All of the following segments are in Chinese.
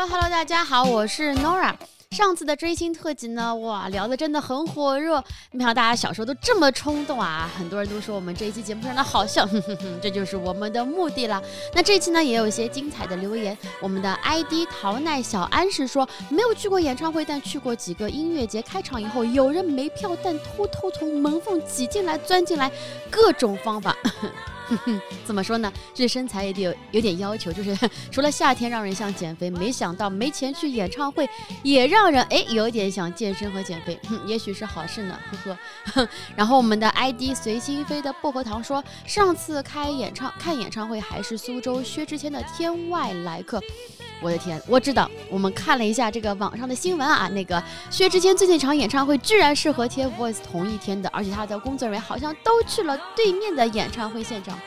Hello，大家好，我是 Nora。上次的追星特辑呢，哇，聊的真的很火热。没想到大家小时候都这么冲动啊！很多人都说我们这一期节目非常的好笑，哼哼哼，这就是我们的目的了。那这一期呢，也有一些精彩的留言。我们的 ID 桃奈小安是说，没有去过演唱会，但去过几个音乐节。开场以后，有人没票，但偷偷从门缝挤进来、钻进来，各种方法。怎么说呢？这身材也得有有点要求，就是 除了夏天让人想减肥，没想到没钱去演唱会，也让人哎有点想健身和减肥，也许是好事呢，呵呵。然后我们的 ID 随心飞的薄荷糖说，上次开演唱看演唱会还是苏州薛之谦的《天外来客》。我的天，我知道，我们看了一下这个网上的新闻啊，那个薛之谦最近一场演唱会居然是和 TFBOYS 同一天的，而且他的工作人员好像都去了对面的演唱会现场。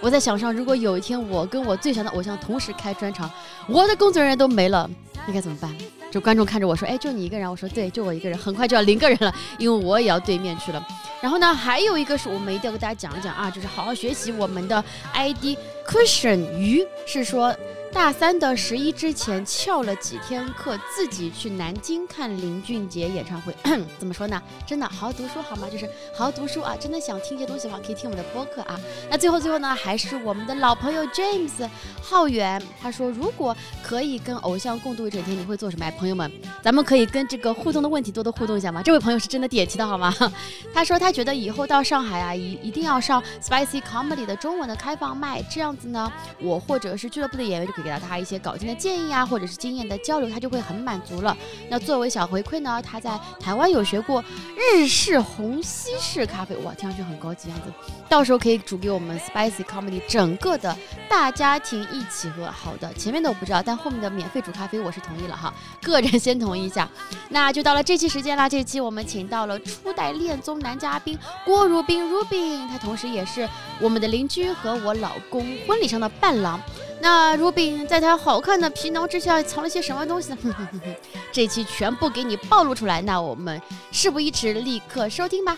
我在想象，如果有一天我跟我最强的偶像同时开专场，我的工作人员都没了，应该怎么办？就观众看着我说：“哎，就你一个人。”我说：“对，就我一个人。”很快就要零个人了，因为我也要对面去了。然后呢，还有一个是我们一定要跟大家讲一讲啊，就是好好学习我们的 ID Cushion 鱼是说。大三的十一之前翘了几天课，自己去南京看林俊杰演唱会。怎么说呢？真的好好读书好吗？就是好好读书啊！真的想听一些东西的话，可以听我们的播客啊。那最后最后呢，还是我们的老朋友 James 浩远，他说如果可以跟偶像共度一整天，你会做什么？朋友们，咱们可以跟这个互动的问题多多互动一下吗？这位朋友是真的点题的好吗？他说他觉得以后到上海啊，一一定要上 Spicy Comedy 的中文的开放麦，这样子呢，我或者是俱乐部的演员就。给到他一些稿件的建议啊，或者是经验的交流，他就会很满足了。那作为小回馈呢，他在台湾有学过日式、红西式咖啡，哇，听上去很高级样子。到时候可以煮给我们 Spicy Comedy 整个的大家庭一起喝。好的，前面的我不知道，但后面的免费煮咖啡我是同意了哈。个人先同意一下。那就到了这期时间啦，这期我们请到了初代恋综男嘉宾郭如斌 Rubin，他同时也是我们的邻居和我老公婚礼上的伴郎。那 Ruby 在他好看的皮囊之下藏了些什么东西呢？这期全部给你暴露出来。那我们事不宜迟，立刻收听吧。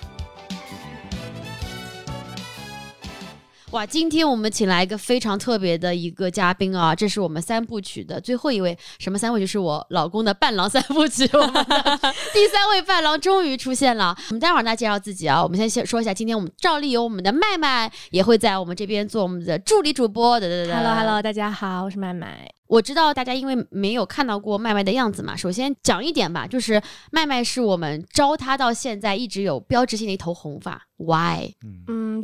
哇，今天我们请来一个非常特别的一个嘉宾啊，这是我们三部曲的最后一位。什么三部曲？是我老公的伴郎三部曲。第三位伴郎终于出现了。我们待会儿呢介绍自己啊，我们先先说一下，今天我们照例有我们的麦麦也会在我们这边做我们的助理主播。对对对，Hello Hello，大家好，我是麦麦。我知道大家因为没有看到过麦麦的样子嘛，首先讲一点吧，就是麦麦是我们招他到现在一直有标志性的一头红发。Why？嗯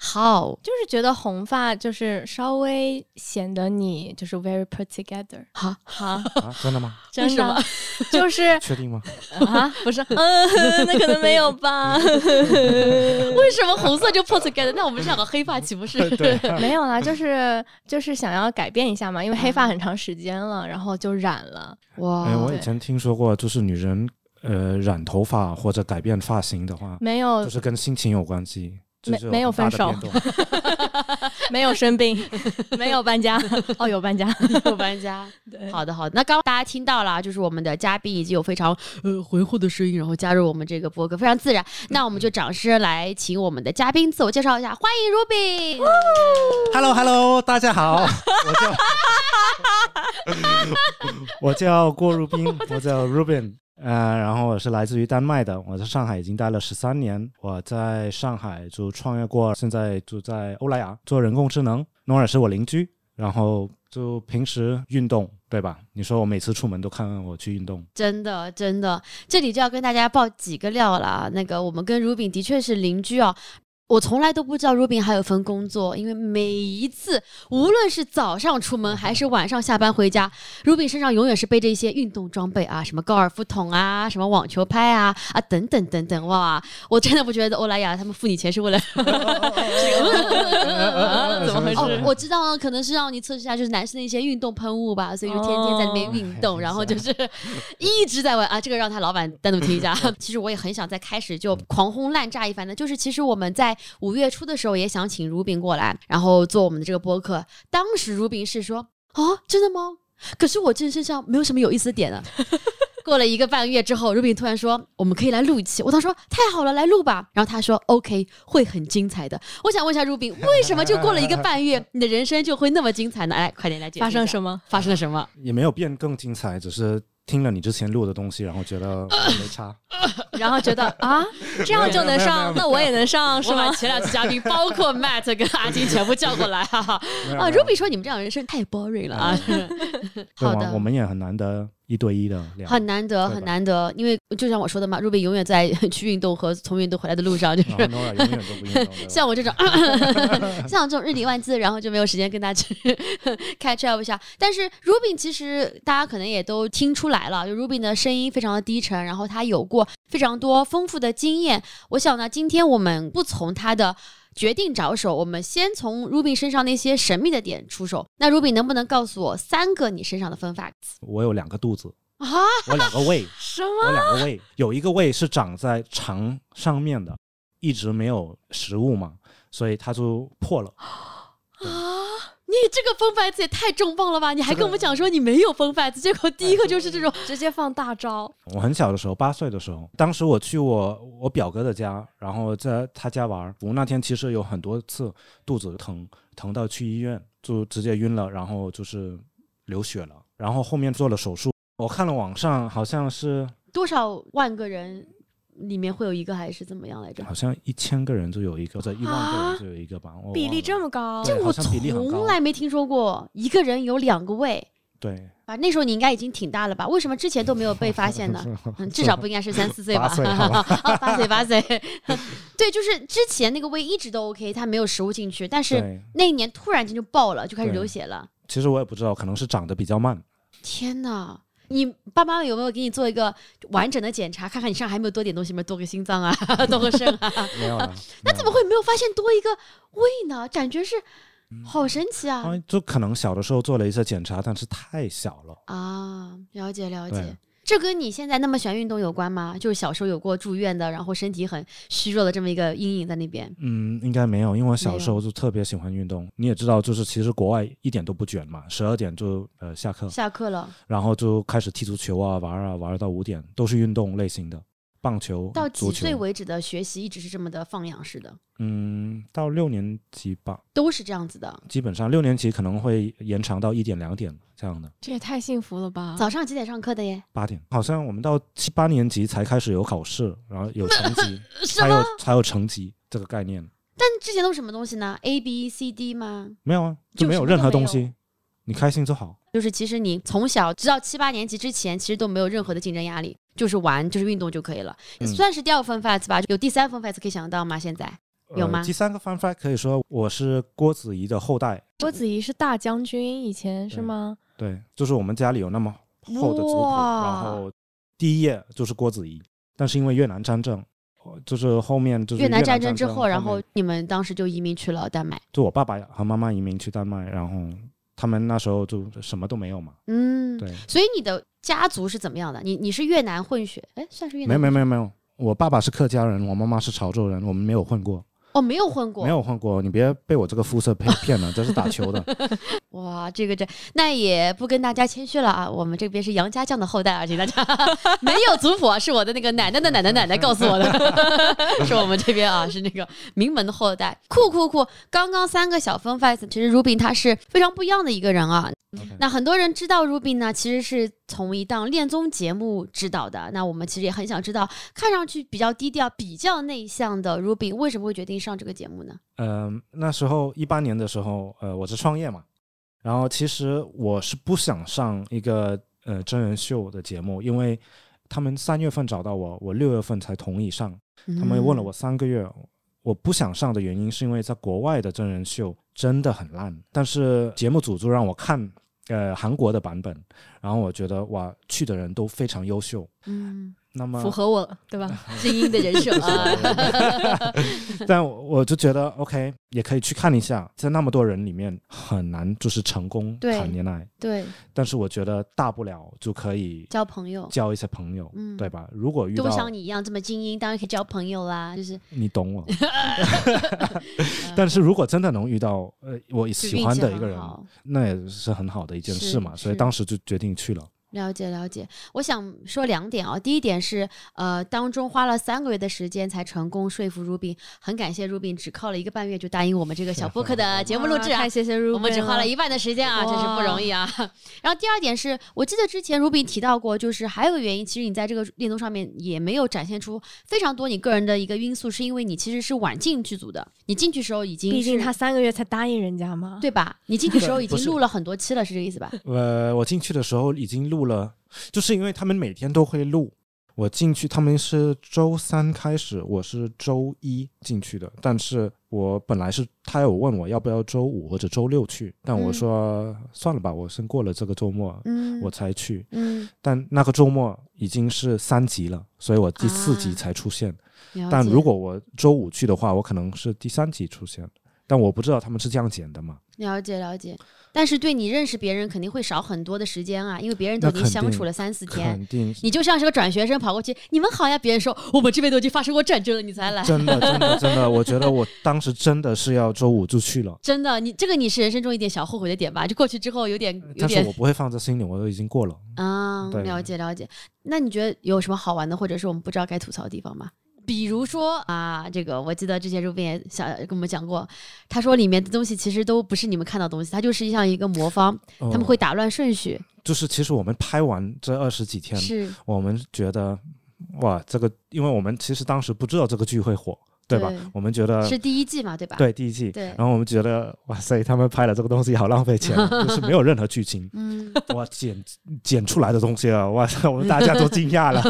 ，When？How？就是觉得红发就是稍微显得你就是 very put together。好，好，真的吗？真的，就是确定吗？啊，不是，嗯，那可能没有吧？为什么红色就 put together？那我们是两个黑发岂不是？没有啦，就是就是想要改变一下嘛，因为黑发很长时间了，然后就染了。哇，哎，我以前听说过，就是女人呃染头发或者改变发型的话，没有，就是跟心情有关系。没没有分手，没有生病，没有搬家。哦，有搬家，有搬家。好的，好的。那刚刚大家听到了，就是我们的嘉宾已经有非常呃浑厚的声音，然后加入我们这个播客，非常自然。那我们就掌声来请我们的嘉宾自我介绍一下，欢迎 Ruby。Hello，Hello，大家好，我叫我叫郭如冰，我叫 Ruben。呃，然后我是来自于丹麦的，我在上海已经待了十三年。我在上海就创业过，现在住在欧莱雅做人工智能。诺尔是我邻居，然后就平时运动，对吧？你说我每次出门都看看我去运动，真的真的，这里就要跟大家爆几个料了。那个我们跟如饼的确是邻居哦。我从来都不知道 Rubin 还有份工作，因为每一次无论是早上出门还是晚上下班回家，Rubin 身上永远是背着一些运动装备啊，什么高尔夫桶啊，什么网球拍啊啊等等等等，哇！我真的不觉得欧莱雅他们付你钱是为了这 个，怎么回事？我知道可能是让你测试一下，就是男生的一些运动喷雾吧，所以就天天在那边运动，然后就是一直在玩啊。这个让他老板单独听一下。其实我也很想在开始就狂轰滥炸一番的，就是其实我们在。五月初的时候也想请如饼过来，然后做我们的这个播客。当时如饼是说：“啊，真的吗？可是我这身上没有什么有意思的点啊。”过了一个半月之后，Ruby 突然说我们可以来录一期。我当时说太好了，来录吧。然后他说 OK，会很精彩的。我想问一下 Ruby，为什么就过了一个半月，你的人生就会那么精彩呢？来，快点来解释。发生什么？发生了什么？也没有变更精彩，只是。听了你之前录的东西，然后觉得没差，然后觉得啊，这样就能上，那我也能上，是吧？前两期嘉宾包括 Matt 跟阿金全部叫过来，哈哈。啊，Ruby 说你们这样人生太 boring 了啊。好的，我们也很难得。一对一的，很难得，很难得，因为就像我说的嘛，Ruby 永远在 去运动和从运动回来的路上，就是 像我这种，像我这种日理万机，然后就没有时间跟他去 catch up 一下。但是 Ruby 其实大家可能也都听出来了，就 Ruby 的声音非常的低沉，然后他有过非常多丰富的经验。我想呢，今天我们不从他的。决定着手，我们先从 Ruby 身上那些神秘的点出手。那 Ruby 能不能告诉我三个你身上的 fun facts？我有两个肚子啊，我两个胃，什么？我两个胃，有一个胃是长在肠上面的，一直没有食物嘛，所以它就破了啊。你这个风牌子也太重磅了吧！你还跟我们讲说你没有风牌子，结果第一个就是这种 直接放大招。我很小的时候，八岁的时候，当时我去我我表哥的家，然后在他家玩。我那天其实有很多次肚子疼，疼到去医院就直接晕了，然后就是流血了，然后后面做了手术。我看了网上好像是多少万个人。里面会有一个还是怎么样来着？好像一千个人就有一个，或者一万个人就有一个吧。比例这么高，这我从来没听说过一个人有两个胃。对，啊，那时候你应该已经挺大了吧？为什么之前都没有被发现呢？至少不应该是三四岁吧？八岁 八岁。对，就是之前那个胃一直都 OK，它没有食物进去，但是那一年突然间就爆了，就开始流血了。其实我也不知道，可能是长得比较慢。天哪！你爸妈有没有给你做一个完整的检查，看看你身上还有没有多点东西？没有多个心脏啊，多个肾啊？没有那怎么会没有发现多一个胃呢？感觉是好神奇啊！就可能小的时候做了一些检查，但是太小了啊。了解了解。这跟你现在那么喜欢运动有关吗？就是小时候有过住院的，然后身体很虚弱的这么一个阴影在那边。嗯，应该没有，因为我小时候就特别喜欢运动。你也知道，就是其实国外一点都不卷嘛，十二点就呃下课，下课了，然后就开始踢足球啊，玩啊玩到五点，都是运动类型的。棒球到几岁为止的学习一直是这么的放养式的？嗯，到六年级吧，都是这样子的。基本上六年级可能会延长到一点两点这样的。这也太幸福了吧！早上几点上课的耶？八点。好像我们到七八年级才开始有考试，然后有成绩，才有才有成绩这个概念。但之前都是什么东西呢？A B C D 吗？没有啊，就没有任何东西。你开心就好。就是其实你从小直到七八年级之前，其实都没有任何的竞争压力。就是玩，就是运动就可以了，算是第二个 fun fact 吧。有第三份 fun fact 可以想到吗？现在有吗？第三个 fun fact 可以说我是郭子仪的后代。郭子仪是大将军，以前是吗？对，就是我们家里有那么厚的族谱，然后第一页就是郭子仪。但是因为越南战争，就是后面就是越南战争之后，然后你们当时就移民去了丹麦。就我爸爸和妈妈移民去丹麦，然后他们那时候就什么都没有嘛。嗯，对。所以你的。家族是怎么样的？你你是越南混血？哎，算是越南？没有没有没有没有，我爸爸是客家人，我妈妈是潮州人，我们没有混过。哦，没有混过，没有混过，你别被我这个肤色骗骗了，这是打球的。哇，这个这那也不跟大家谦虚了啊，我们这边是杨家将的后代啊，请大家 没有族谱，是我的那个奶奶的奶奶奶奶告诉我的，是我们这边啊，是那个名门的后代，酷酷酷！刚刚三个小分 face，其实 Ruby 他是非常不一样的一个人啊。那很多人知道 Ruby 呢，其实是从一档恋综节目知道的。那我们其实也很想知道，看上去比较低调、比较内向的 Ruby 为什么会决定上这个节目呢？嗯，那时候一八年的时候，呃，我是创业嘛，然后其实我是不想上一个呃真人秀的节目，因为他们三月份找到我，我六月份才同意上，他们问了我三个月。我不想上的原因是因为在国外的真人秀真的很烂，但是节目组就让我看，呃，韩国的版本，然后我觉得哇，去的人都非常优秀，嗯。那么符合我对吧？精英的人设啊，但我就觉得 OK，也可以去看一下，在那么多人里面很难就是成功谈恋爱。对，但是我觉得大不了就可以交朋友，交一些朋友，嗯，对吧？如果遇到都像你一样这么精英，当然可以交朋友啦。就是你懂我。但是如果真的能遇到呃我喜欢的一个人，那也是很好的一件事嘛。所以当时就决定去了。了解了解，我想说两点啊。第一点是，呃，当中花了三个月的时间才成功说服 Rubin，很感谢 Rubin，只靠了一个半月就答应我们这个小播客的节目录制啊 太。谢谢 Ruby，我们只花了一半的时间啊，真是不容易啊。然后第二点是我记得之前 Ruby 提到过，就是还有个原因，其实你在这个恋综上面也没有展现出非常多你个人的一个因素，是因为你其实是晚进剧组的，你进去时候已经毕竟他三个月才答应人家嘛。对吧？你进去时候 已经录了很多期了，是这个意思吧？呃，我进去的时候已经录了，就是因为他们每天都会录。我进去，他们是周三开始，我是周一进去的。但是我本来是他有问我要不要周五或者周六去，但我嗯说、算了吧，我先过了这个周末嗯，我才去。嗯，但那个周末已经是三集了，所以我第四集啊才出现。但如果我周五去的话，我可能是第三集出现。但我不知道他们是这样剪的嘛？了解了解，但是对你认识别人肯定会少很多的时间啊，因为别人都已经相处了三四天，肯定你就像是个转学生跑过去，你们好呀，别人说我们这边都已经发生过战争了，你才来。真的真的真的，我觉得我 当时真的是要周五就去了。真的，你这个你是人生中一点小后悔的点吧？就过去之后有点有点但是我不会放在心里，我都已经过了。啊，对了解了解。那你觉得有什么好玩的，或者是我们不知道该吐槽的地方吗？比如说啊，这个我记得之前 Ruben 也想跟我们讲过，他说里面的东西其实都不是你们看到的东西，它就是像一个魔方，哦。他们会打乱顺序，就是其实我们拍完这二十几天，是。我们觉得哇，这个因为我们其实当时不知道这个剧会火，对吧？我们觉得是第一季嘛，对吧？，对第一季，对然后我们觉得哇塞，他们拍了这个东西好浪费钱，就是没有任何剧情，嗯，哇，剪剪出来的东西啊，哇塞，我们大家都惊讶了。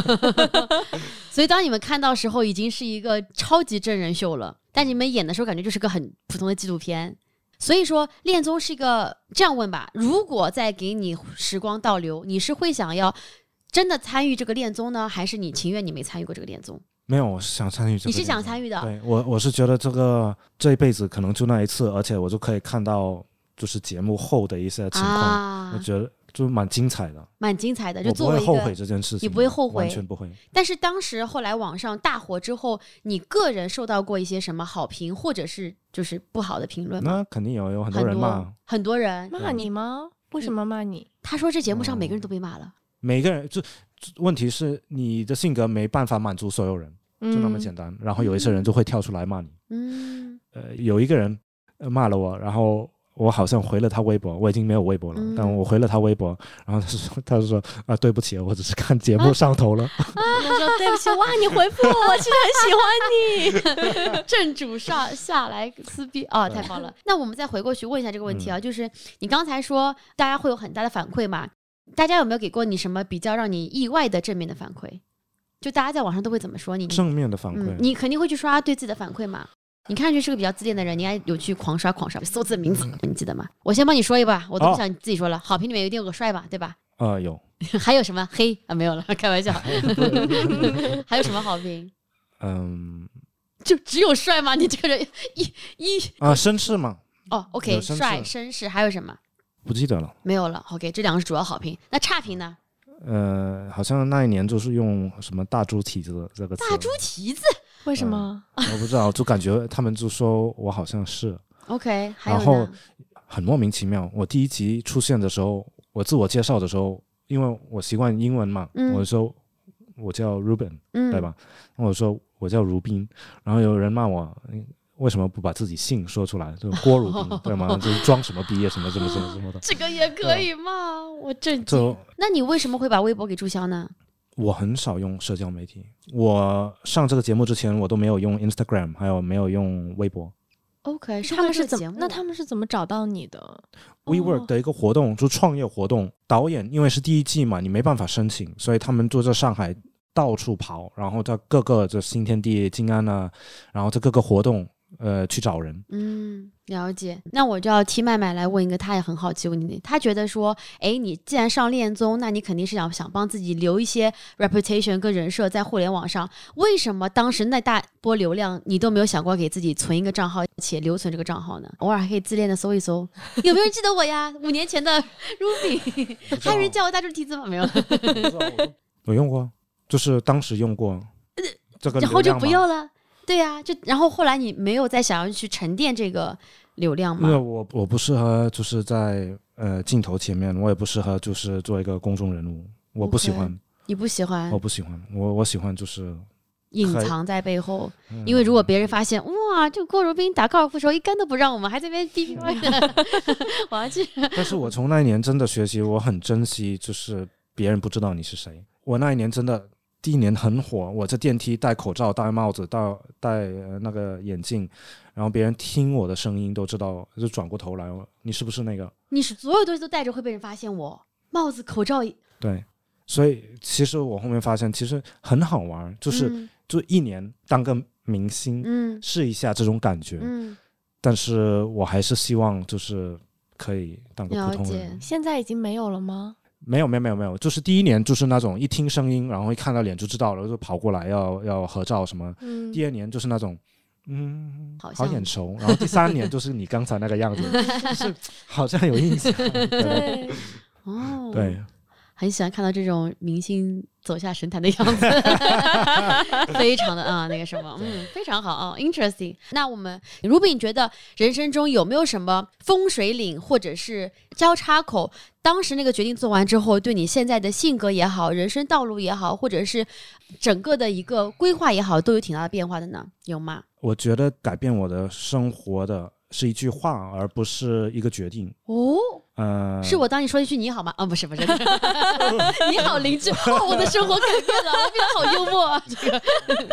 所以当你们看到时候，已经是一个超级真人秀了，但你们演的时候感觉就是个很普通的纪录片。所以说，恋综是一个这样问吧：如果再给你时光倒流，你是会想要真的参与这个恋综呢，还是你情愿你没参与过这个恋综？没有，我是想参与这个。你是想参与的？对我，我是觉得这个这一辈子可能就那一次，而且我就可以看到就是节目后的一些情况，我啊，觉得就蛮精彩的。蛮精彩的。就我不作为一会后悔，这件事情，你不会后悔完全不会。但是当时后来网上大火之后，你个人受到过一些什么好评，或者是就是不好的评论吗？那肯定有有很很多人骂，很多人。骂你吗？为什么骂你？他说这节目上每个人嗯都被骂了。每个人就就问题是你的性格没办法满足所有人，就就那么简单。然后有一些人就会跳出来骂你。嗯，呃，有一个人呃骂了我，然后我好像回了他微博，我已经没有微博了，嗯但我回了他微博，然后他说他就说啊对不起，我只是看节目上头了。他说对不起，哇，你回复我，我其实很喜欢你。正主上下来撕逼啊，太棒了！那我们再回过去问一下这个问题啊，就是你刚才说大家会有很大的反馈嘛？大家有没有给过你什么比较让你意外的正面的反馈？就大家在网上都会怎么说你？正面的反馈，嗯，你肯定会去刷对自己的反馈嘛？你看上去是个比较自恋的人，你应该有去狂刷狂刷搜自己的名字，你记得吗？我先帮你说一个吧，我都不哦想你自己说了。好评里面一定有个帅吧，对吧？呃有，还有什么黑啊？没有了，开玩笑。还有什么好评？嗯就只有帅吗？你这个人一一啊绅士嘛，哦，OK，帅、绅士，还有什么？不记得了。没有了。OK，这两个是主要好评。那差评呢？呃，好像那一年就是用什么大猪蹄子这个词，大猪蹄子。为什么？我不知道，就感觉他们就说我好像是 OK，然后？很莫名其妙。我第一集出现的时候，我自我介绍的时候，因为我习惯英文嘛，嗯我说我叫 Ruben，嗯，对？吧？我说我叫如宾，然后有人骂我。嗯为什么不把自己姓说出来？就郭如宾，对吗？就是装什么毕业，什么什么什么什么的。这个也可以吗？我震惊。那你为什么会把微博给注销呢？我很少用社交媒体，我上这个节目之前，我都没有用 Instagram，还有没有用微博。OK，是他们是？怎么？那他们是怎么找到你的？WeWork 的一个活动，就创业活动，导演因为是第一季嘛，你没办法申请，所以他们就在上海到处跑，然后在各个这新天地、静安啊，然后在各个活动呃去找人。嗯，了解。那我就要替麦麦来问一个他也很好奇问题。他觉得说，哎，你既然上恋综，那你肯定是想想帮自己留一些 reputation 跟人设在互联网上。为什么当时那大波流量，你都没有想过给自己存一个账号，且留存这个账号呢？偶尔还可以自恋的搜一搜，有没有人记得我呀？五年前的 Ruby，还有人叫我大猪蹄子吗？没有，我用过，就是当时用过这个然后就不要了。对呀、就然后后来你没有再想要去沉淀这个流量因为吗？我我不适合就是在呃镜头前面，我也不适合就是做一个公众人物，我不喜欢，你不喜欢我不喜欢，我我喜欢就是，隐藏在背后，嗯因为如果别人发现，哇，这个郭如冰打高尔夫球一杆都不让我们，还在那边逼逼歪的，我要去。但是我从那一年真的学习，我很珍惜，就是别人不知道你是谁。我那一年真的第一年很火，我在电梯戴口罩、戴帽子、戴戴呃那个眼镜，然后别人听我的声音都知道，就转过头来，你是不是那个？你是所有东西都戴着会被人发现我，帽子、口罩，对，所以其实我后面发现，其实很好玩，就是、嗯就一年当个明星，嗯试一下这种感觉。嗯，但是我还是希望就是可以当个普通人。现在已经没有了吗？没有没有没有没有，就是第一年就是那种一听声音，然后一看到脸就知道了，就跑过来要要合照什么。嗯，第二年就是那种，嗯，好像眼熟。然后第三年就是你刚才那个样子，就是好像有印象。对对，哦，对，很喜欢看到这种明星走下神坛的样子，非常的啊、那个什么，嗯，非常好啊、i n t e r e s t i n g 那我们 Ruby，你觉得人生中有没有什么风水岭或者是交叉口？当时那个决定做完之后，对你现在的性格也好，人生道路也好，或者是整个的一个规划也好，都有挺大的变化的呢？有吗？我觉得改变我的生活的是一句话，而不是一个决定。哦，呃，是我当你说一句你好吗？啊，不是不是，你好邻居，哦，我的生活改变了，我变得好幽默啊，这个。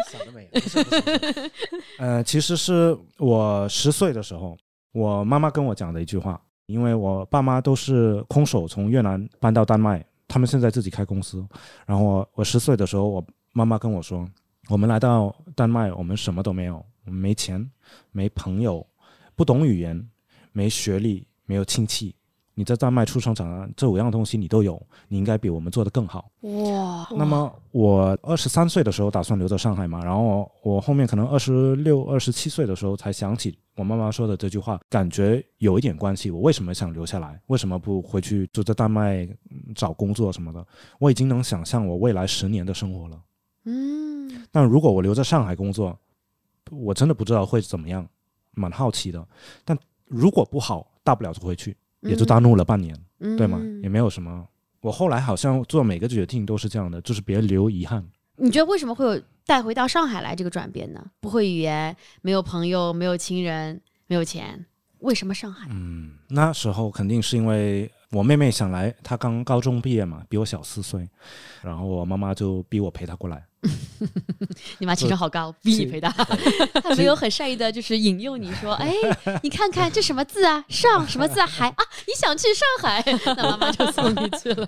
想得美。不是不是不是 呃，其实是我十岁的时候，我妈妈跟我讲的一句话，因为我爸妈都是空手从越南搬到丹麦，他们现在自己开公司。然后我我十岁的时候，我妈妈跟我说，我们来到丹麦，我们什么都没有，我们没钱，没朋友，不懂语言，没学历，没有亲戚。你在丹麦出生长大，这五样东西你都有，你应该比我们做得更好。哇，那么我二十三岁的时候打算留在上海嘛，然后我后面可能二十六、二十七岁的时候才想起我妈妈说的这句话，感觉有一点关系。我为什么想留下来？为什么不回去就在丹麦嗯找工作什么的？我已经能想象我未来十年的生活了。嗯，但如果我留在上海工作，我真的不知道会怎么样，蛮好奇的。但如果不好，大不了就回去，也就大怒了半年。嗯对吗？也没有什么。我后来好像做每个决定都是这样的，就是别留遗憾。你觉得为什么会有带回到上海来这个转变呢？不会语言，没有朋友，没有亲人，没有钱，为什么上海？嗯，那时候肯定是因为我妹妹想来，她刚高中毕业嘛，比我小四岁，然后我妈妈就逼我陪她过来。你妈情商好高，逼你陪她，她没有很善意的，就是引诱你说，哎，你看看这什么字啊，上什么字啊，海啊，你想去上海，那妈妈就送你去了。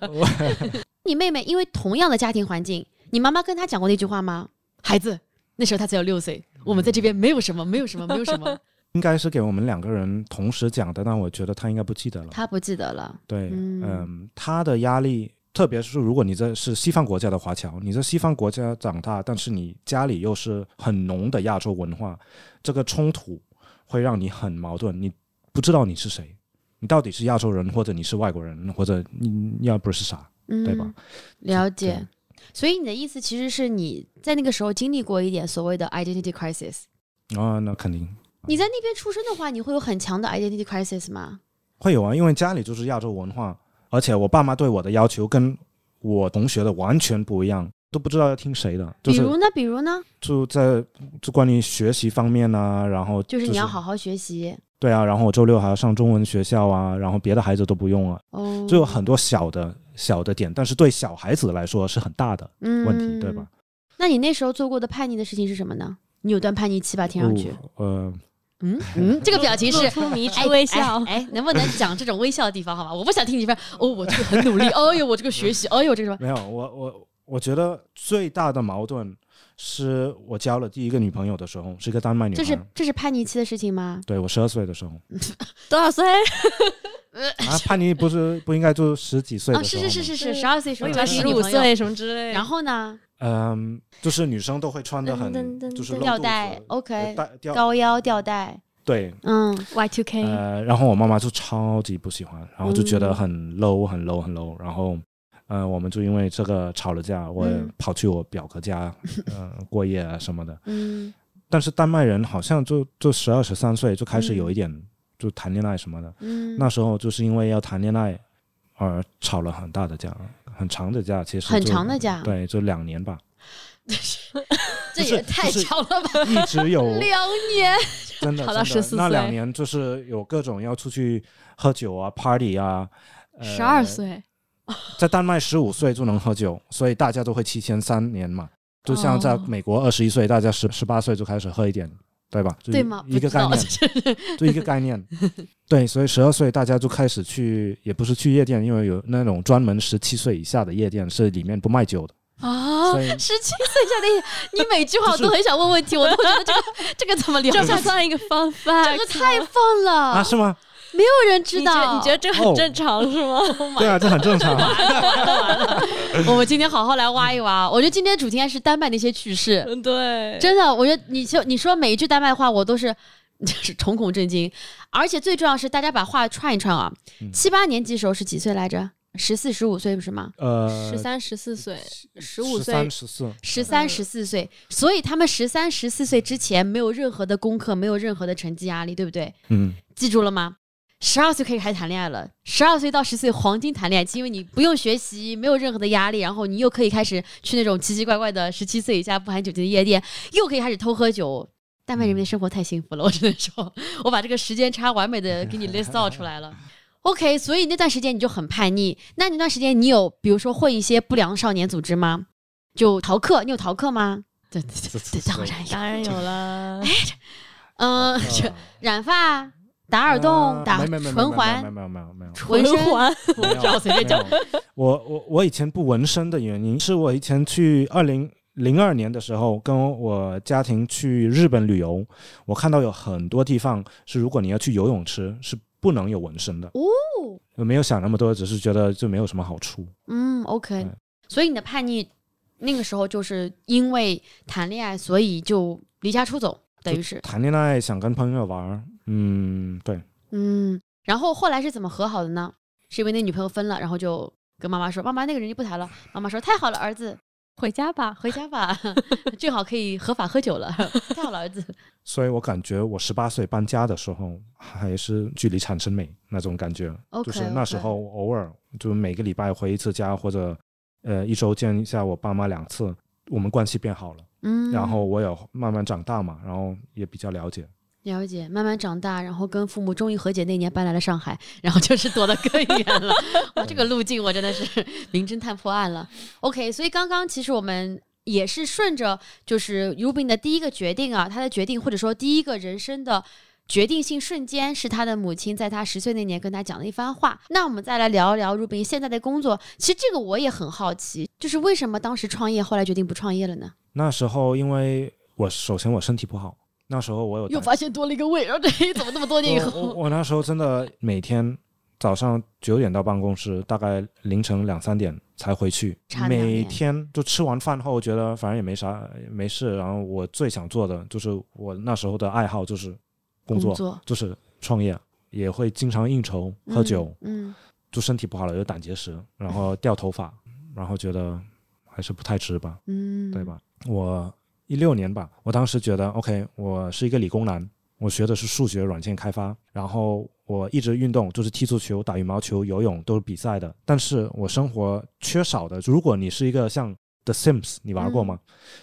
你妹妹因为同样的家庭环境，你妈妈跟她讲过那句话吗？孩子，那时候她才有六岁，我们在这边没有什么，没有什么，没有什么，应该是给我们两个人同时讲的，但我觉得他应该不记得了。他不记得了。对，嗯嗯，她的压力，特别是如果你在是西方国家的华侨，你在西方国家长大，但是你家里又是很浓的亚洲文化，这个冲突会让你很矛盾，你不知道你是谁，你到底是亚洲人，或者你是外国人，或者你要不是啥，嗯，对吧？了解。所以你的意思其实是你在那个时候经历过一点所谓的 identity crisis。啊、那肯定你在那边出生的话，你会有很强的 identity crisis 吗？会有啊，因为家里就是亚洲文化，而且我爸妈对我的要求跟我同学的完全不一样，都不知道要听谁的，就是比如呢？比如呢？就在就关于学习方面啊，然后就是你要好好学习对啊，然后我周六还要上中文学校啊，然后别的孩子都不用啊，哦，就有很多小的小的点，但是对小孩子来说是很大的问题，对吧？？那你那时候做过的叛逆的事情是什么呢？你有段叛逆期吧？听上去，哦呃，嗯 嗯，这个表情是露出迷哎之微笑。哎，哎能不能讲这种微笑的地方好吧？我不想听你说哦，我这个很努力，哦呦，我这个学习，哦呦，这个什么？没有，我我我觉得最大的矛盾是我交了第一个女朋友的时候，是一个丹麦女孩，这是这是叛逆期的事情吗？对我十二岁的时候多少岁？啊，叛逆不是不应该就十几岁哦，的时候？是是是是是，十二岁时候交我以为十五岁什么之类。然后呢，嗯，就是女生都会穿的很就是吊带，OK，高腰吊带，对，嗯，Y two K，呃，然后我妈妈就超级不喜欢，然后就觉得嗯。很 low 很 low 很 low，然后呃，我们就因为这个吵了架，我跑去我表哥家嗯过夜啊什么的。嗯。但是丹麦人好像就就十二十三岁就开始有一点就谈恋爱什么的。嗯，那时候就是因为要谈恋爱而吵了很大的架，很长的架，其实很长的架，对，就两年吧，这就是也太就是长了吧，一直有 两年，真的吵到真的。14那两年就是有各种要出去喝酒啊、party 啊。呃十二岁，在丹麦十五岁就能喝酒，所以大家都会提前三年嘛。就像在哦。美国二十一岁，大家十十八岁就开始喝一点，对吧？就对吗？一个概念，就 一个概念。对，所以十二岁大家就开始去，也不是去夜店，因为有那种专门十七岁以下的夜店是里面不卖酒的，啊所以十七岁以下的，你每句话我都很想问问题，我都觉得这个这个怎么聊这？算算一个 fun fact，这个太棒了，啊，是吗？没有人知你觉道。你觉得这哦很正常是吗？对啊，这很正常。我们今天好好来挖一挖。我觉得今天主题应该是丹麦的一些趣事，嗯，对，真的，我觉得你就你说每一句丹麦话，我都是。就是瞳孔震惊，而且最重要是大家把话串一串啊。嗯七八年级时候是几岁来着？十四、十五岁不是吗？呃，十三、十四岁，十五岁三、十四，十三、十四岁，所以他们十三、十四岁之前没有任何的功课，没有任何的成绩压力，对不对？嗯，记住了吗？十二岁可以开始谈恋爱了，十二岁到十岁黄金谈恋爱，因为你不用学习，没有任何的压力，然后你又可以开始去那种奇奇怪怪的十七岁以下不含酒精的夜店，又可以开始偷喝酒。丹麦人民的生活太幸福了，我只能说，我把这个时间差完美的给你 list out 出来了。OK，所以那段时间你就很叛逆。那那段时间你有比如说混一些不良少年组织吗？就逃课，你有逃课吗？对对对，当然有。当然有了。嗯，这染发、打耳洞、打唇环没、有没有没有。纹身魂环，没有知道随便讲我我我以前不纹身的原因是我以前去二零零二年的时候跟我家庭去日本旅游，我看到有很多地方是如果你要去游泳池是不能有纹身的。哦，我没有想那么多，只是觉得就没有什么好处。嗯，OK。所以你的叛逆那个时候就是因为谈恋爱，所以就离家出走，等于是，谈恋爱想跟朋友玩，嗯，对，嗯。然后后来是怎么和好的呢？是因为那女朋友分了，然后就跟妈妈说：“妈妈，那个人就不谈了。”妈妈说：“太好了，儿子，回家吧。回家吧，正好可以合法喝酒了。太好了，儿子。所以我感觉我十八岁搬家的时候还是距离产生美那种感觉就是那时候偶尔就每个礼拜回一次家，或者呃一周见一下我爸妈两次，我们关系变好了。嗯，然后我也慢慢长大嘛，然后也比较了解。了解，慢慢长大，然后跟父母终于和解那年搬来了上海，然后就是躲得更远了。哇，这个路径我真的是名侦探破案了。OK，所以刚刚其实我们也是顺着就是 Rubin 的第一个决定啊，他的决定或者说第一个人生的。决定性瞬间是他的母亲在他十岁那年跟他讲的一番话。那我们再来聊一聊 Rubin 现在的工作。其实这个我也很好奇，就是为什么当时创业，后来决定不创业了呢？那时候因为我首先我身体不好，那时候我有又发现多了一个胃，然后这怎么那么多年以后？我那时候真的每天早上九点到办公室，大概凌晨两三点才回去每天就吃完饭后，觉得反正也没啥没事。然后我最想做的就是我那时候的爱好就是工作，工作就是创业，也会经常应酬喝酒，嗯，就身体不好了，有胆结石，然后掉头发，然后觉得还是不太值吧。嗯，对？吧？我一六年吧，我当时觉得 OK，我是一个理工男，我学的是数学软件开发，然后我一直运动，就是踢足球、打羽毛球、游泳都是比赛的，但是我生活缺少的，如果你是一个像 The Sims，你玩过吗？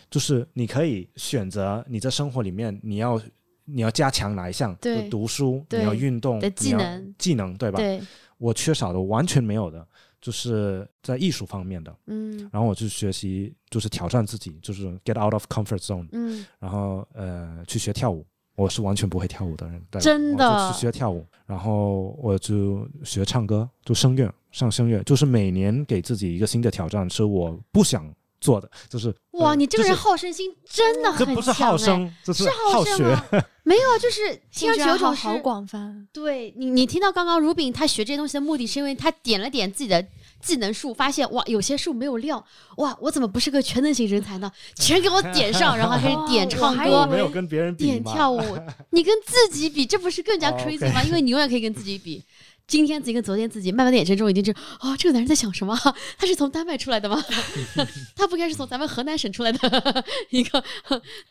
就是你可以选择你在生活里面你要。你要加强哪一项？对就读书，对你要运动的技你要能技能对吧？对，我缺少的完全没有的，就是在艺术方面的。嗯然后我去学习，就是挑战自己，就是 get out of comfort zone，嗯，然后呃去学跳舞。我是完全不会跳舞的人，对真的我就去学跳舞，然后我就学唱歌，就声乐，上声乐，就是每年给自己一个新的挑战，是我不想做的，就是哇，呃你这个人好胜心真的很这不是好强哎，胜，这是好好胜学。啊，没有啊，就是听上去有种好广泛。对你，你听到刚刚如饼他学这些东西的目的，是因为他点了点自己的技能树，发现哇，有些树没有料，哇，我怎么不是个全能型人才呢？全给我点上，然后开始点哦 唱歌。没有跟别人比嘛点跳舞，你跟自己比，这不是更加哦 crazy 吗？因为你永远可以跟自己比。今天自己跟昨天自己，慢慢的眼神中已经知啊、这个男人在想什么？他是从丹麦出来的吗？他不该是从咱们河南省出来的 一个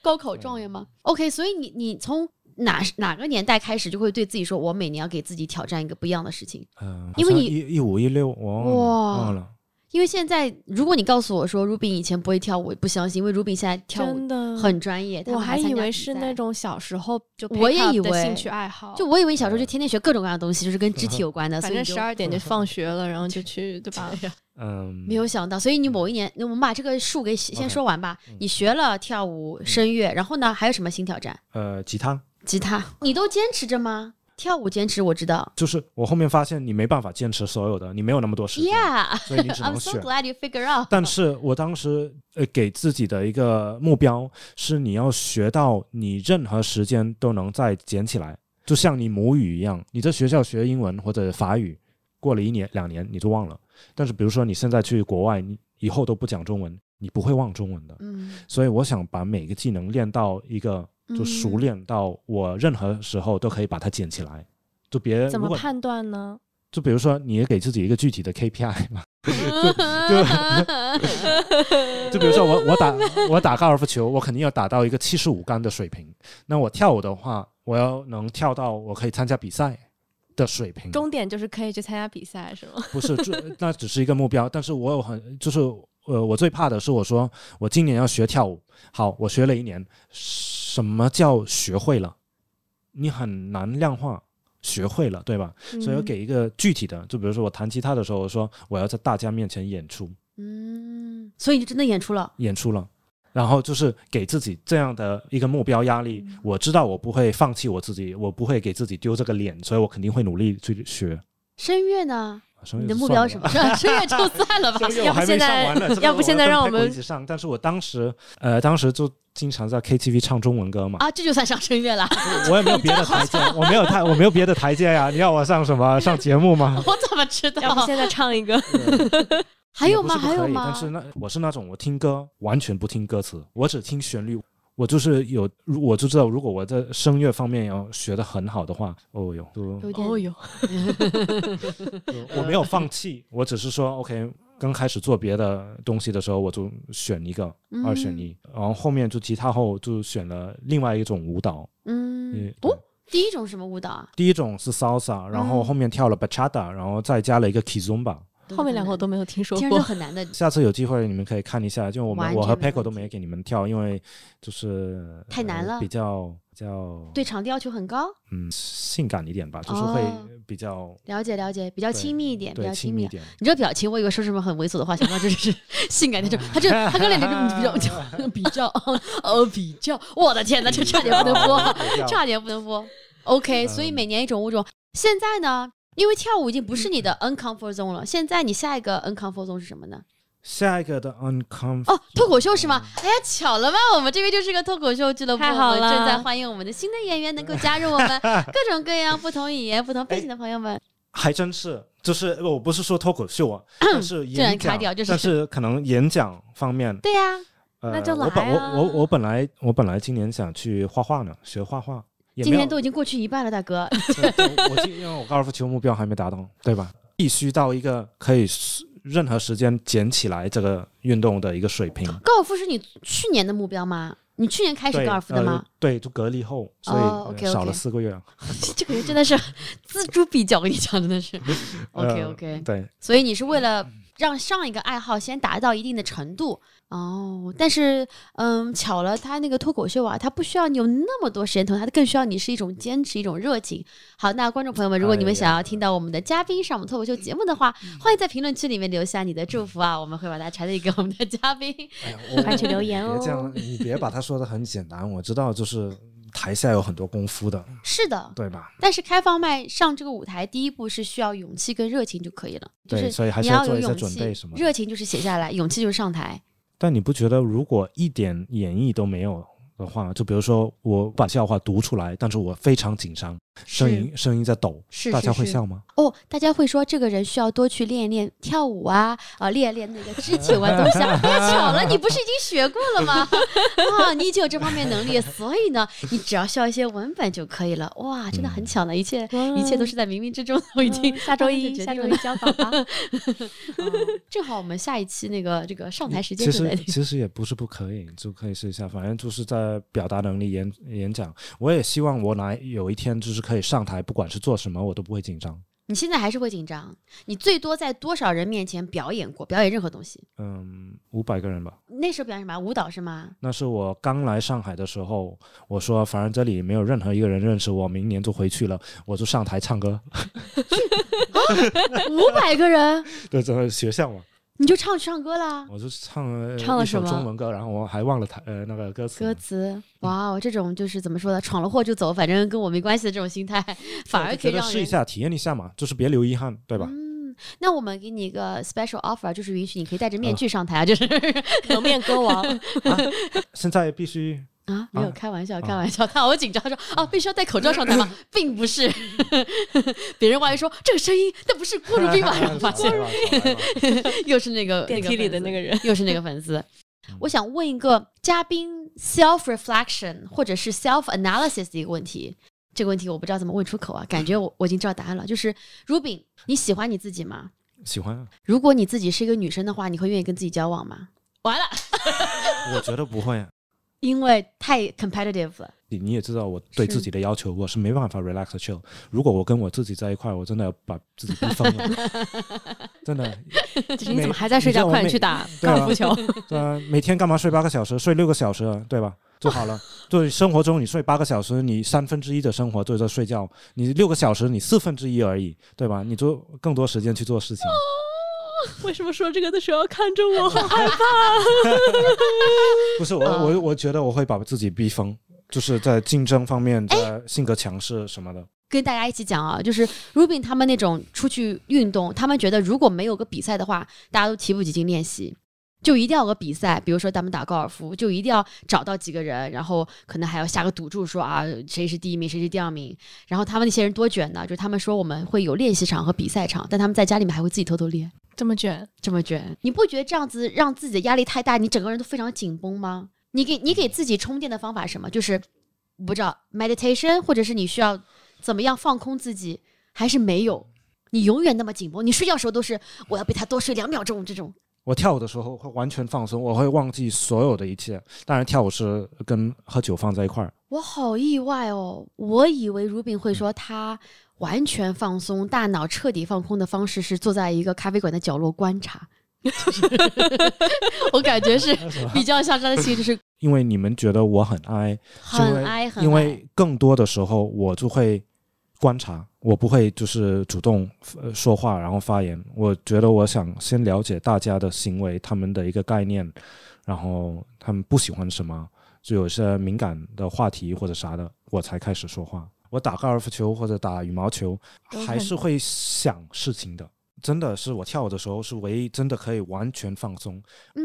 高考状元吗？OK，所以你你从哪哪个年代开始就会对自己说，我每年要给自己挑战一个不一样的事情？嗯，因为你一一五一六，我忘了哇忘了。因为现在，如果你告诉我说 Rubin 以前不会跳舞，我不相信，因为 Rubin 现在跳舞真的很专业。他我还以为是那种小时候就我也以为的兴趣爱好，就我以为你小时候就天天学各种各样的东西，就是跟肢体有关的，所反正以你十二点就放学了，然后就去，对吧？嗯，没有想到。所以你某一年，那我们把这个数给先说完吧。你学了跳舞、声乐，然后呢，还有什么新挑战？呃，吉他，吉他，你都坚持着吗？跳舞坚持，我知道。就是我后面发现你没办法坚持所有的，你没有那么多时间 Yeah, 所以你只 I'm so。glad you figure out. 但是我当时呃给自己的一个目标是，你要学到你任何时间都能再捡起来，就像你母语一样，你在学校学英文或者法语，过了一年两年你就忘了。但是比如说你现在去国外，你以后都不讲中文，你不会忘中文的。嗯，所以我想把每个技能练到一个就熟嗯练到我任何时候都可以把它捡起来，就别怎么判断呢？就比如说你也给自己一个具体的 KPI 嘛，就比如说我我打我打高尔夫球，我肯定要打到一个七十五杆的水平。那我跳舞的话，我要能跳到我可以参加比赛的水平。终点就是可以去参加比赛，是吗？不是，就那只是一个目标。但是我有很就是呃，我最怕的是我说我今年要学跳舞，好，我学了一年，什么叫学会了？你很难量化。学会了，对吧？所以我嗯给一个具体的，就比如说我弹吉他的时候，我说我要在大家面前演出，嗯，所以你就真的演出了。演出了，然后就是给自己这样的一个目标压力。嗯我知道我不会放弃我自己，我不会给自己丢这个脸，所以我肯定会努力去学。声乐呢？你的目标是什么？声乐就算了吧。要不现在要不现在让我们一起上，但是我当时呃，当时就经常在 KTV 唱中文歌嘛，啊，这就算上声乐了。我也没有别的台阶，我没有台，我没有别的台阶呀。你要我上什么上节目吗？我怎么知道？要不现在唱一个？还有吗？还有吗？但是那我是那种我听歌完全不听歌词，我只听旋律。我就是有，如我就知道，如果我在声乐方面要学得很好的话，哦哟，哦哟，我没有放弃，我只是说 OK，刚开始做别的东西的时候，我就选一个嗯二选一，然后后面就吉他后就选了另外一种舞蹈，嗯嗯，哦，第一种什么舞蹈啊？第一种是 salsa，然后嗯后面跳了 bachata，然后再加了一个 kizomba。后面两个我都没有听说听着过。很难的。下次有机会你们可以看一下，就我们我和 Paco 都没给你们跳，因为就是呃太难了比较比较对场地要求很高，嗯性感一点吧，就是会哦比较了解了解，比较亲密一点，比较亲密一。点。你这表情，我以为说什么很猥琐的话，想到这是 性感那种。他这他跟那种比较 比较呃比较，我的天哪，这差点不能播，差点不能播。OK，所以嗯每年一种物种。现在呢，因为跳舞已经不是你的 uncomfort zone 了，现在你下一个 uncomfort zone 是什么呢？下一个的 uncomfortable 哦，脱口秀是吗？哎呀，巧了吧，我们这边就是个脱口秀俱乐部，太好我们正在欢迎我们的新的演员能够加入我们 各种各样、不同语言、不同背景的朋友们。还真是，就是我不是说脱口秀啊，但是演讲，卡掉就是。但是可能演讲方面，对呀、呃，那就来啊。我我我本来我本来今年想去画画呢，学画画，也今天都已经过去一半了，大哥。我今因为我高尔夫球目标还没达到，对吧？必须到一个可以任何时间捡起来这个运动的一个水平。高尔夫是你去年的目标吗？你去年开始高尔夫的吗呃？？对，就隔离后，所以、哦呃 OK，OK 少了四个月。这个人真的是 锱铢必较，我跟你讲，真的是。OK 呃 OK，对，所以你是为了让上一个爱好先达到一定的程度哦。但是，嗯，巧了，他那个脱口秀啊，他不需要你有那么多时间投入，他更需要你是一种坚持，一种热情。好，那观众朋友们，如果你们想要听到我们的嘉宾上我们脱口秀节目的话，欢迎在评论区里面留下你的祝福啊，我们会把它传递给我们的嘉宾。哎呀，我快去留言哦别这样哦，你别把它说的很简单。我知道，就是台下有很多功夫的，是的，对吧？但是开放麦上这个舞台，第一步是需要勇气跟热情就可以了，就对，是所以还是要做一些准备什么，热情就是写下来，勇气就是上台。但你不觉得，如果一点演绎都没有的话，就比如说我把笑话读出来，但是我非常紧张，声音声音在抖，是大家会笑吗？哦，大家会说这个人需要多去练一练跳舞啊，啊，练一练那个肢体玩东西啊。哎呀，巧了，你不是已经学过了吗？啊，你已经有这方面能力，所以呢，你只要需要一些文本就可以了。哇，真的很嗯巧呢，一切一切都是在冥冥之中，我已经嗯下周一下周一交稿吧。哦正好我们下一期那个这个上台时间其实其实也不是不可以，就可以试一下，反正就是在表达能力演演讲。我也希望我哪有一天就是可以上台，不管是做什么，我都不会紧张。你现在还是会紧张？你最多在多少人面前表演过？表演任何东西？嗯，五百个人吧。那时候表演什么？舞蹈是吗？那是我刚来上海的时候，我说反正这里没有任何一个人认识我，明年就回去了，我就上台唱歌。五百个人，对，这个学校嘛，你就唱唱歌啦？我就唱了一首唱了什么中文歌，然后我还忘了台呃那个歌词。歌词，哇哦，这种就是怎么说呢？闯了祸就走，反正跟我没关系的这种心态，反而可以让人。试一下，体验一下嘛，就是别留遗憾，对吧？嗯，那我们给你一个 special offer，就是允许你可以戴着面呃具上台啊，就是蒙面歌王，现在必须啊，没有啊开玩笑，啊开玩笑。他好紧张，他说啊，必须要戴口罩上台吗？并不是，别人万一说这个声音，那不是郭如冰吧？然后发现又是那个电梯里的那个个人。又是那个粉丝。嗯我想问一个嘉宾 self reflection 或者是 self analysis 的一个问题。这个问题我不知道怎么问出口啊，感觉我我已经知道答案了。就是 Rubin，你喜欢你自己吗？喜欢啊，如果你自己是一个女生的话，你会愿意跟自己交往吗？完了，我觉得不会啊。因为太 competitive 了。你你也知道我对自己的要求，我是没办法 relax chill。如果我跟我自己在一块，我真的要把自己逼疯了，真的。就是你怎么还在睡觉？快点去打高尔夫球。对啊，每天干嘛睡八个小时？睡六个小时，对吧？就好了。对，生活中你睡八个小时，你三分之一的生活都在睡觉，你六个小时，你四分之一而已，对吧？你就更多时间去做事情。为什么说这个的时候要看着我？好害怕。不是我，我我觉得我会把自己逼疯，就是在竞争方面，的性格强势什么的。跟大家一起讲啊，就是 Rubin 他们那种出去运动，他们觉得如果没有个比赛的话，大家都提不起劲练习，就一定要有个比赛。比如说咱们打高尔夫，就一定要找到几个人，然后可能还要下个赌注说啊谁是第一名，谁是第二名。然后他们那些人多卷呢，就他们说我们会有练习场和比赛场，但他们在家里面还会自己偷偷练。这么卷，这么卷，你不觉得这样子让自己的压力太大，你整个人都非常紧绷吗？你给你给自己充电的方法是什么？就是我不知道 meditation，或者是你需要怎么样放空自己，还是没有？你永远那么紧绷，你睡觉时候都是我要比他多睡两秒钟这种。我跳舞的时候会完全放松，我会忘记所有的一切。当然，跳舞是跟喝酒放在一块儿。我好意外哦，我以为 Rubin 会说他完全放松，大脑彻底放空的方式是坐在一个咖啡馆的角落观察。我感觉是比较像他的性，就是因为你们觉得我很哀，很哀很哀。因为更多的时候我就会观察，我不会就是主动呃说话然后发言。我觉得我想先了解大家的行为，他们的一个概念，然后他们不喜欢什么，就有些敏感的话题或者啥的，我才开始说话。我打高尔夫球或者打羽毛球，还是会想事情的。真的是我跳舞的时候是唯一真的可以完全放松，嗯，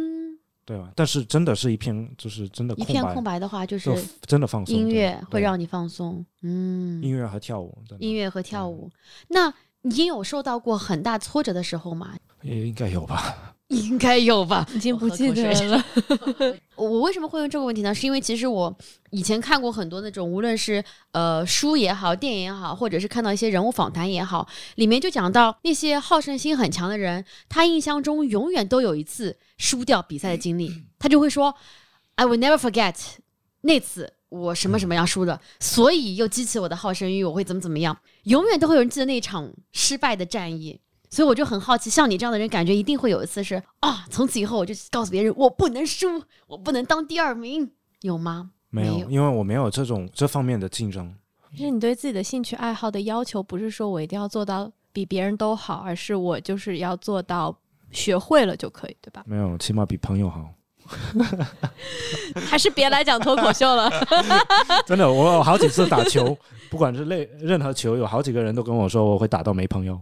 对吧？但是真的是一片就是真的一片空白，的话，就就是真的放松。音乐会让你放松。嗯，音乐和跳舞，音乐和跳舞。那你有受到过很大挫折的时候吗？也应该有吧。应该有吧。已经不记得了。我为什么会问这个问题呢？是因为其实我以前看过很多那种，无论是呃书也好，电影也好，或者是看到一些人物访谈也好，里面就讲到那些好胜心很强的人，他印象中永远都有一次输掉比赛的经历，他就会说：“I will never forget 那次。”我什么什么样输的，所以又激起我的好胜欲，我会怎么怎么样，永远都会有人记得那场失败的战役，所以我就很好奇，像你这样的人，感觉一定会有一次是啊，从此以后我就告诉别人，我不能输，我不能当第二名，有吗？没有，没有因为我没有这种这方面的竞争。就是你对自己的兴趣爱好的要求，不是说我一定要做到比别人都好，而是我就是要做到学会了就可以，对吧？没有，起码比朋友好。还是别来讲脱口秀了。真的，我有好几次打球，不管是类任何球，有好几个人都跟我说我会打到没朋友。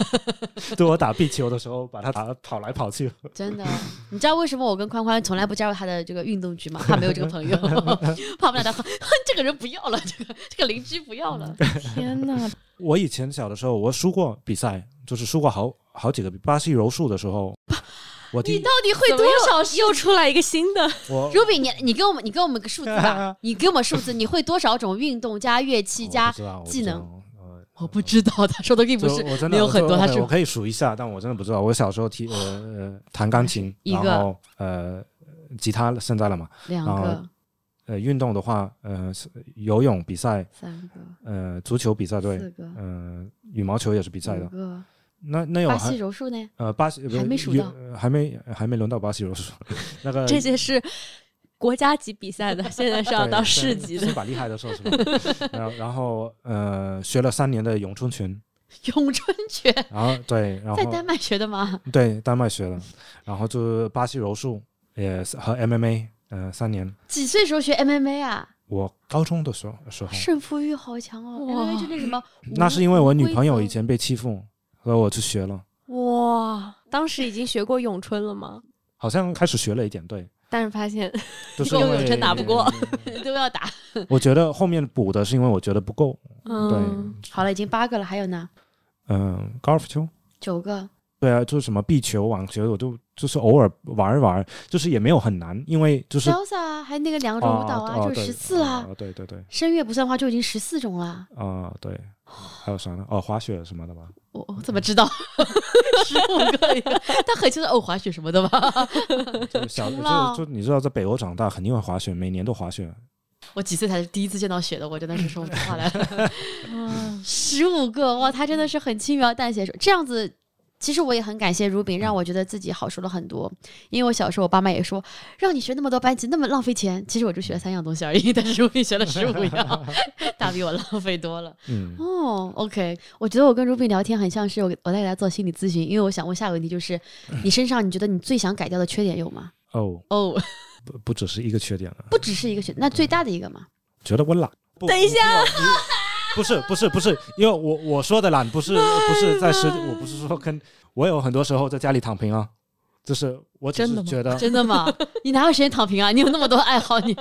对我打壁球的时候，把他打跑来跑去。真的，你知道为什么我跟宽宽从来不加入他的这个运动局吗？怕没有这个朋友，怕我们俩的，哼，这个人不要了，这个这个邻居不要了。天哪！我以前小的时候，我输过比赛，就是输过好好几个比巴西柔术的时候，我你到底会多少？又出来一个新的，我 Ruby，你你给我们你给我们个数字吧，你给我们数字，你会多少种运动加乐器加？技能呃我不知道，他说的并不是我真的没有很多他是我可以数一下，但我真的不知道。我小时候踢呃呃弹钢琴，一个然后呃吉他现在了嘛，然后两个、呃运动的话，呃是游泳比赛，三个、呃足球比赛对，四个、呃羽毛球也是比赛的。那那有巴西还柔术呢？呃巴西还没数到呃还没还没轮到巴西柔术，那个这些是国家级比赛的，现在是要到市级的先。把厉害的说是吧？然后然后呃学了三年的咏春拳，咏春拳然后对，然后在丹麦学的吗？对丹麦学的，然后就是巴西柔术也是和 MMA，呃三年。几岁时候学 MMA 啊？我高中的时候时候，胜负欲好强哦哇！MMA 就那什么，那是因为我女朋友以前被欺负，所以我去学了，哇，当时已经学过咏春了吗？好像开始学了一点，对，但是发现就是 因为用咏春打不过。都要打。我觉得后面补的是因为我觉得不够，嗯，好了，已经八个了，还有呢？嗯，高尔夫球。九个。对啊，就是什么壁球、网球，我就就是偶尔玩一玩，就是也没有很难，因为就是 salsa 啊，还有那个两种舞蹈啊，就是哦对十四啦。啊对对对，声乐不算的话，就已经十四种了。啊对，还有啥呢？哦，滑雪什么的吧。我我怎么知道？十五个，他很清楚哦，滑雪什么的吧？就小就就你知道，在北欧长大，肯定会滑雪，每年都滑雪。我几岁才是第一次见到雪的？我真的是说不出话来了。嗯十五个哇，他真的是很轻描淡写说这样子。其实我也很感谢 Ruby，让我觉得自己好受了很多。因为我小时候，我爸妈也说，让你学那么多班级，那么浪费钱。其实我就学了三样东西而已，但是 Ruby 学了十五样，大比我浪费多了。嗯，哦，OK，我觉得我跟 Ruby 聊天很像是我我在给他做心理咨询，因为我想问下个问题就是，你身上你觉得你最想改掉的缺点有吗？哦，哦，不不只是一个缺点了，不只是一个缺，那最大的一个嘛？觉得我懒。等一下，不是 不是不是，因为我我说的懒不是 不是在实，我不是说跟我有很多时候在家里躺平啊，就是我只真的觉得真的吗？你哪有时间躺平啊？你有那么多爱好，你。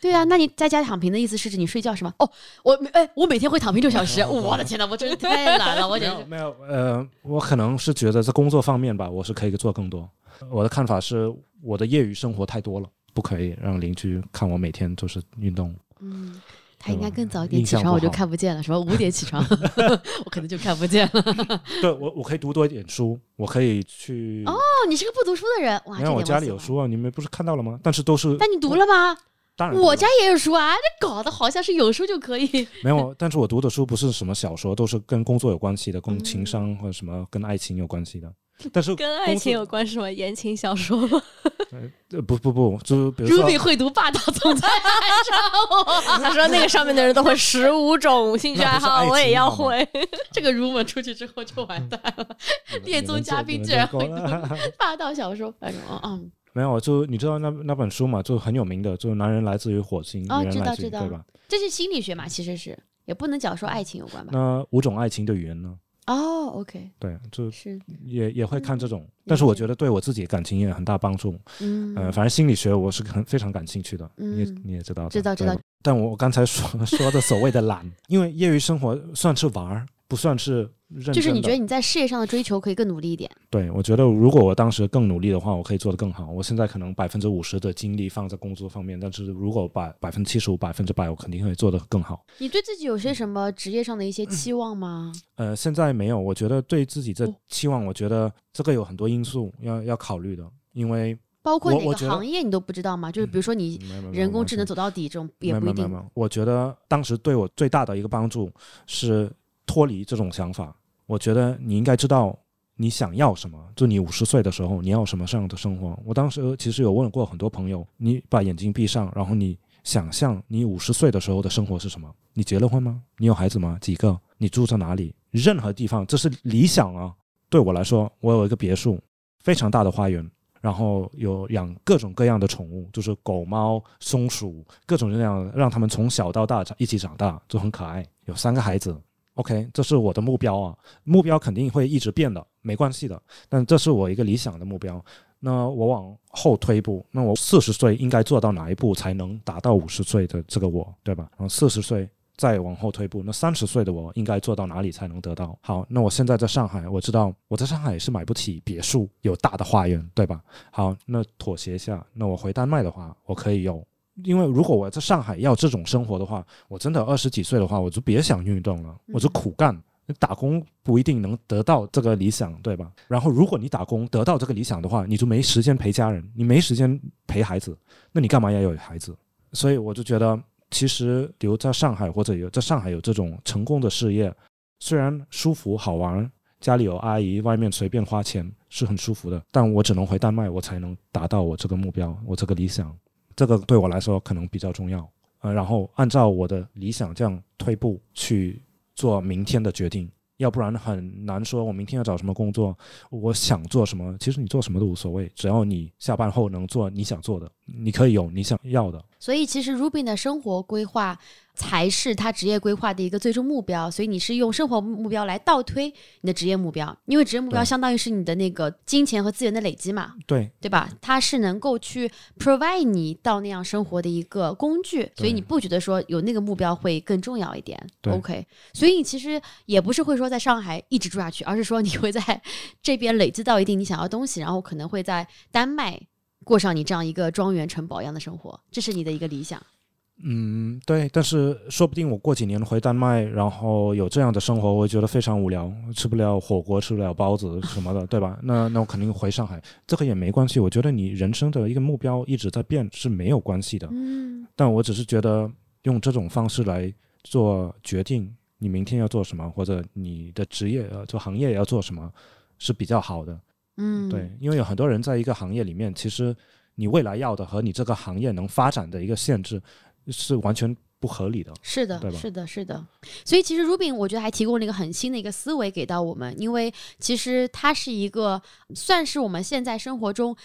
对啊，那你在家躺平的意思是指你睡觉是吗？哦，我每哎，我每天会躺平六小时，我的天呐，我真是太懒了，我没简直有没有呃，我可能是觉得在工作方面吧，我是可以做更多。我的看法是，我的业余生活太多了，不可以让邻居看我每天就是运动。嗯，他应该更早一点起床，我就看不见了。什么五点起床，我可能就看不见了。对我，我可以读多一点书，我可以去。哦，你是个不读书的人，哇，你看我。家里有书啊，你们不是看到了吗？但是都是，那你读了吗？当然我家也有书啊，这搞得好像是有书就可以。没有，但是我读的书不是什么小说，都是跟工作有关系的，跟嗯情商或者什么跟爱情有关系的。但是跟爱情有关是吗言情小说吗？呃不不不，就比如说 Ruby 会读霸道总裁爱上我，他说那个上面的人都会十五种 兴趣爱好，我也要会。这个 rumor 出去之后就完蛋了。恋综嘉宾居然会读 霸道小说，反正嗯没有，就你知道那那本书嘛，就很有名的，就是男人来自于火星，哦女人来自于知道知道对吧？这是心理学嘛，其实是也不能讲说爱情有关吧。那五种爱情的语言呢？哦，OK，对，就是也也会看这种，嗯但是我觉得对我自己感情也有很大帮助。嗯，呃，反正心理学我是很非常感兴趣的，你你也知道的，知道知道。但我刚才说 说的所谓的懒，因为业余生活算是玩儿，不算是认。就是你觉得你在事业上的追求可以更努力一点。对，我觉得如果我当时更努力的话，我可以做得更好。我现在可能百分之五十的精力放在工作方面，但是如果把百分之七十五、百分之百，我肯定会做得更好。你对自己有些什么职业上的一些期望吗？呃，现在没有，我觉得对自己的哦期望，我觉得这个有很多因素要要考虑的，因为包括哪个行业你都不知道吗？就是比如说你人工智能走到底这种也不一定没有没有没。有，我觉得当时对我最大的一个帮助是脱离这种想法。我觉得你应该知道你想要什么，就你五十岁的时候你要什么样的生活。我当时其实有问过很多朋友，你把眼睛闭上，然后你想象你五十岁的时候的生活是什么？你结了婚吗？你有孩子吗？几个？你住在哪里？任何地方，这是理想啊。对我来说，我有一个别墅，非常大的花园，然后有养各种各样的宠物，就是狗、猫、松鼠，各种各样，让他们从小到大长一起长大，就很可爱。有三个孩子，OK，这是我的目标啊，目标肯定会一直变的，没关系的，但这是我一个理想的目标。那我往后推一步，那我四十岁应该做到哪一步才能达到五十岁的这个我，对吧？然后四十岁再往后推步，那三十岁的我应该做到哪里才能得到？好，那我现在在上海，我知道我在上海是买不起别墅，有大的花园，对吧？好，那妥协一下，那我回丹麦的话，我可以有，因为如果我在上海要这种生活的话，我真的二十几岁的话，我就别想运动了，我就苦干。打工不一定能得到这个理想，对吧？然后，如果你打工得到这个理想的话，你就没时间陪家人，你没时间陪孩子，那你干嘛要有孩子？所以我就觉得，其实留在上海或者有在上海有这种成功的事业，虽然舒服好玩，家里有阿姨，外面随便花钱是很舒服的，但我只能回丹麦，我才能达到我这个目标，我这个理想，这个对我来说可能比较重要。呃，然后按照我的理想这样退步去。做明天的决定，要不然很难说。我明天要找什么工作，我想做什么，其实你做什么都无所谓，只要你下班后能做你想做的，你可以有你想要的。所以，其实 Rubin 的生活规划。才是他职业规划的一个最终目标，所以你是用生活目标来倒推你的职业目标，因为职业目标相当于是你的那个金钱和资源的累积嘛，对对吧？它是能够去 provide 你到那样生活的一个工具，所以你不觉得说有那个目标会更重要一点？OK，所以你其实也不是会说在上海一直住下去，而是说你会在 这边累积到一定你想要的东西，然后可能会在丹麦过上你这样一个庄园城堡一样的生活，这是你的一个理想。嗯，对，但是说不定我过几年回丹麦，然后有这样的生活，我会觉得非常无聊，吃不了火锅，吃不了包子什么的，对吧？那那我肯定回上海，这个也没关系。我觉得你人生的一个目标一直在变是没有关系的。嗯，但我只是觉得用这种方式来做决定，你明天要做什么，或者你的职业呃做行业要做什么，是比较好的。嗯，对，因为有很多人在一个行业里面，其实你未来要的和你这个行业能发展的一个限制。是完全不合理的，是的，是的，是的。所以其实 Rubin 我觉得还提供了一个很新的一个思维给到我们，因为其实它是一个算是我们现在生活中。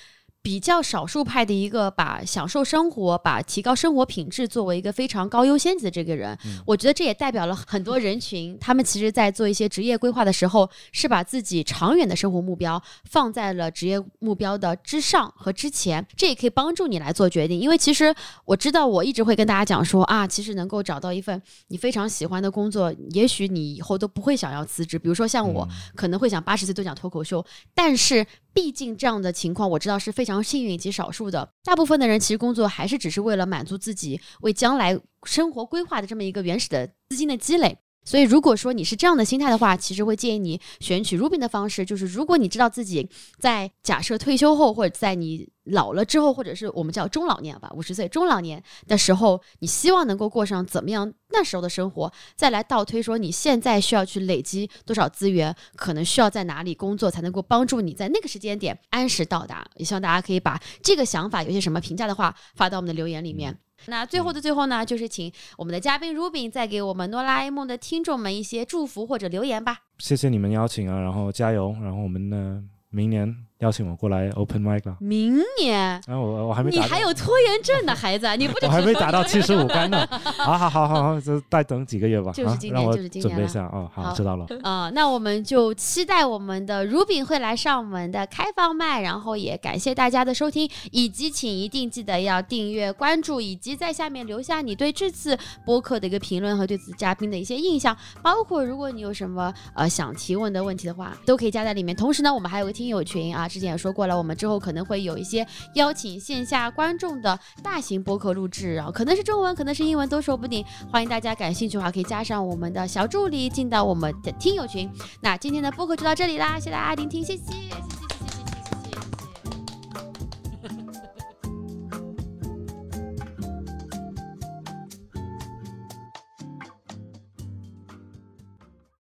比较少数派的一个把享受生活、把提高生活品质作为一个非常高优先级的这个人，我觉得这也代表了很多人群，他们其实在做一些职业规划的时候，是把自己长远的生活目标放在了职业目标的之上和之前。这也可以帮助你来做决定，因为其实我知道，我一直会跟大家讲说啊，其实能够找到一份你非常喜欢的工作，也许你以后都不会想要辞职。比如说像我，可能会想八十岁都讲脱口秀，但是。毕竟这样的情况我知道是非常幸运以及少数的，大部分的人其实工作还是只是为了满足自己为将来生活规划的这么一个原始的资金的积累。所以如果说你是这样的心态的话，其实会建议你选取 Rubin 的方式，就是如果你知道自己在假设退休后或者在你。老了之后，或者是我们叫中老年吧，五十岁中老年的时候，你希望能够过上怎么样那时候的生活？再来倒推说，你现在需要去累积多少资源，可能需要在哪里工作才能够帮助你在那个时间点按时到达？也希望大家可以把这个想法有些什么评价的话发到我们的留言里面。那最后的最后呢，就是请我们的嘉宾 Rubin 再给我们哆啦 A 梦的听众们一些祝福或者留言吧。谢谢你们邀请啊，然后加油，然后我们呢，明年。邀请我过来 open mic 了。明年，然后我我还没，你还有拖延症的孩子，你不？我还没达到七十五杆呢。好好好好好，就再等几个月吧。就是今年，就是今年。准备一下哦，好，知道了。啊，那我们就期待我们的 Rubin 会来上我们的开放麦，然后也感谢大家的收听，以及请一定记得要订阅、关注，以及在下面留下你对这次播客的一个评论和对此嘉宾的一些印象，包括如果你有什么呃想提问的问题的话，都可以加在里面。同时呢，我们还有个听友群啊。之前也说过了，我们之后可能会有一些邀请线下观众的大型播客录制然后，可能是中文，可能是英文，都说不定。欢迎大家感兴趣的话，可以加上我们的小助理进到我们的听友群。那今天的播客就到这里啦，谢谢大家聆听，谢谢。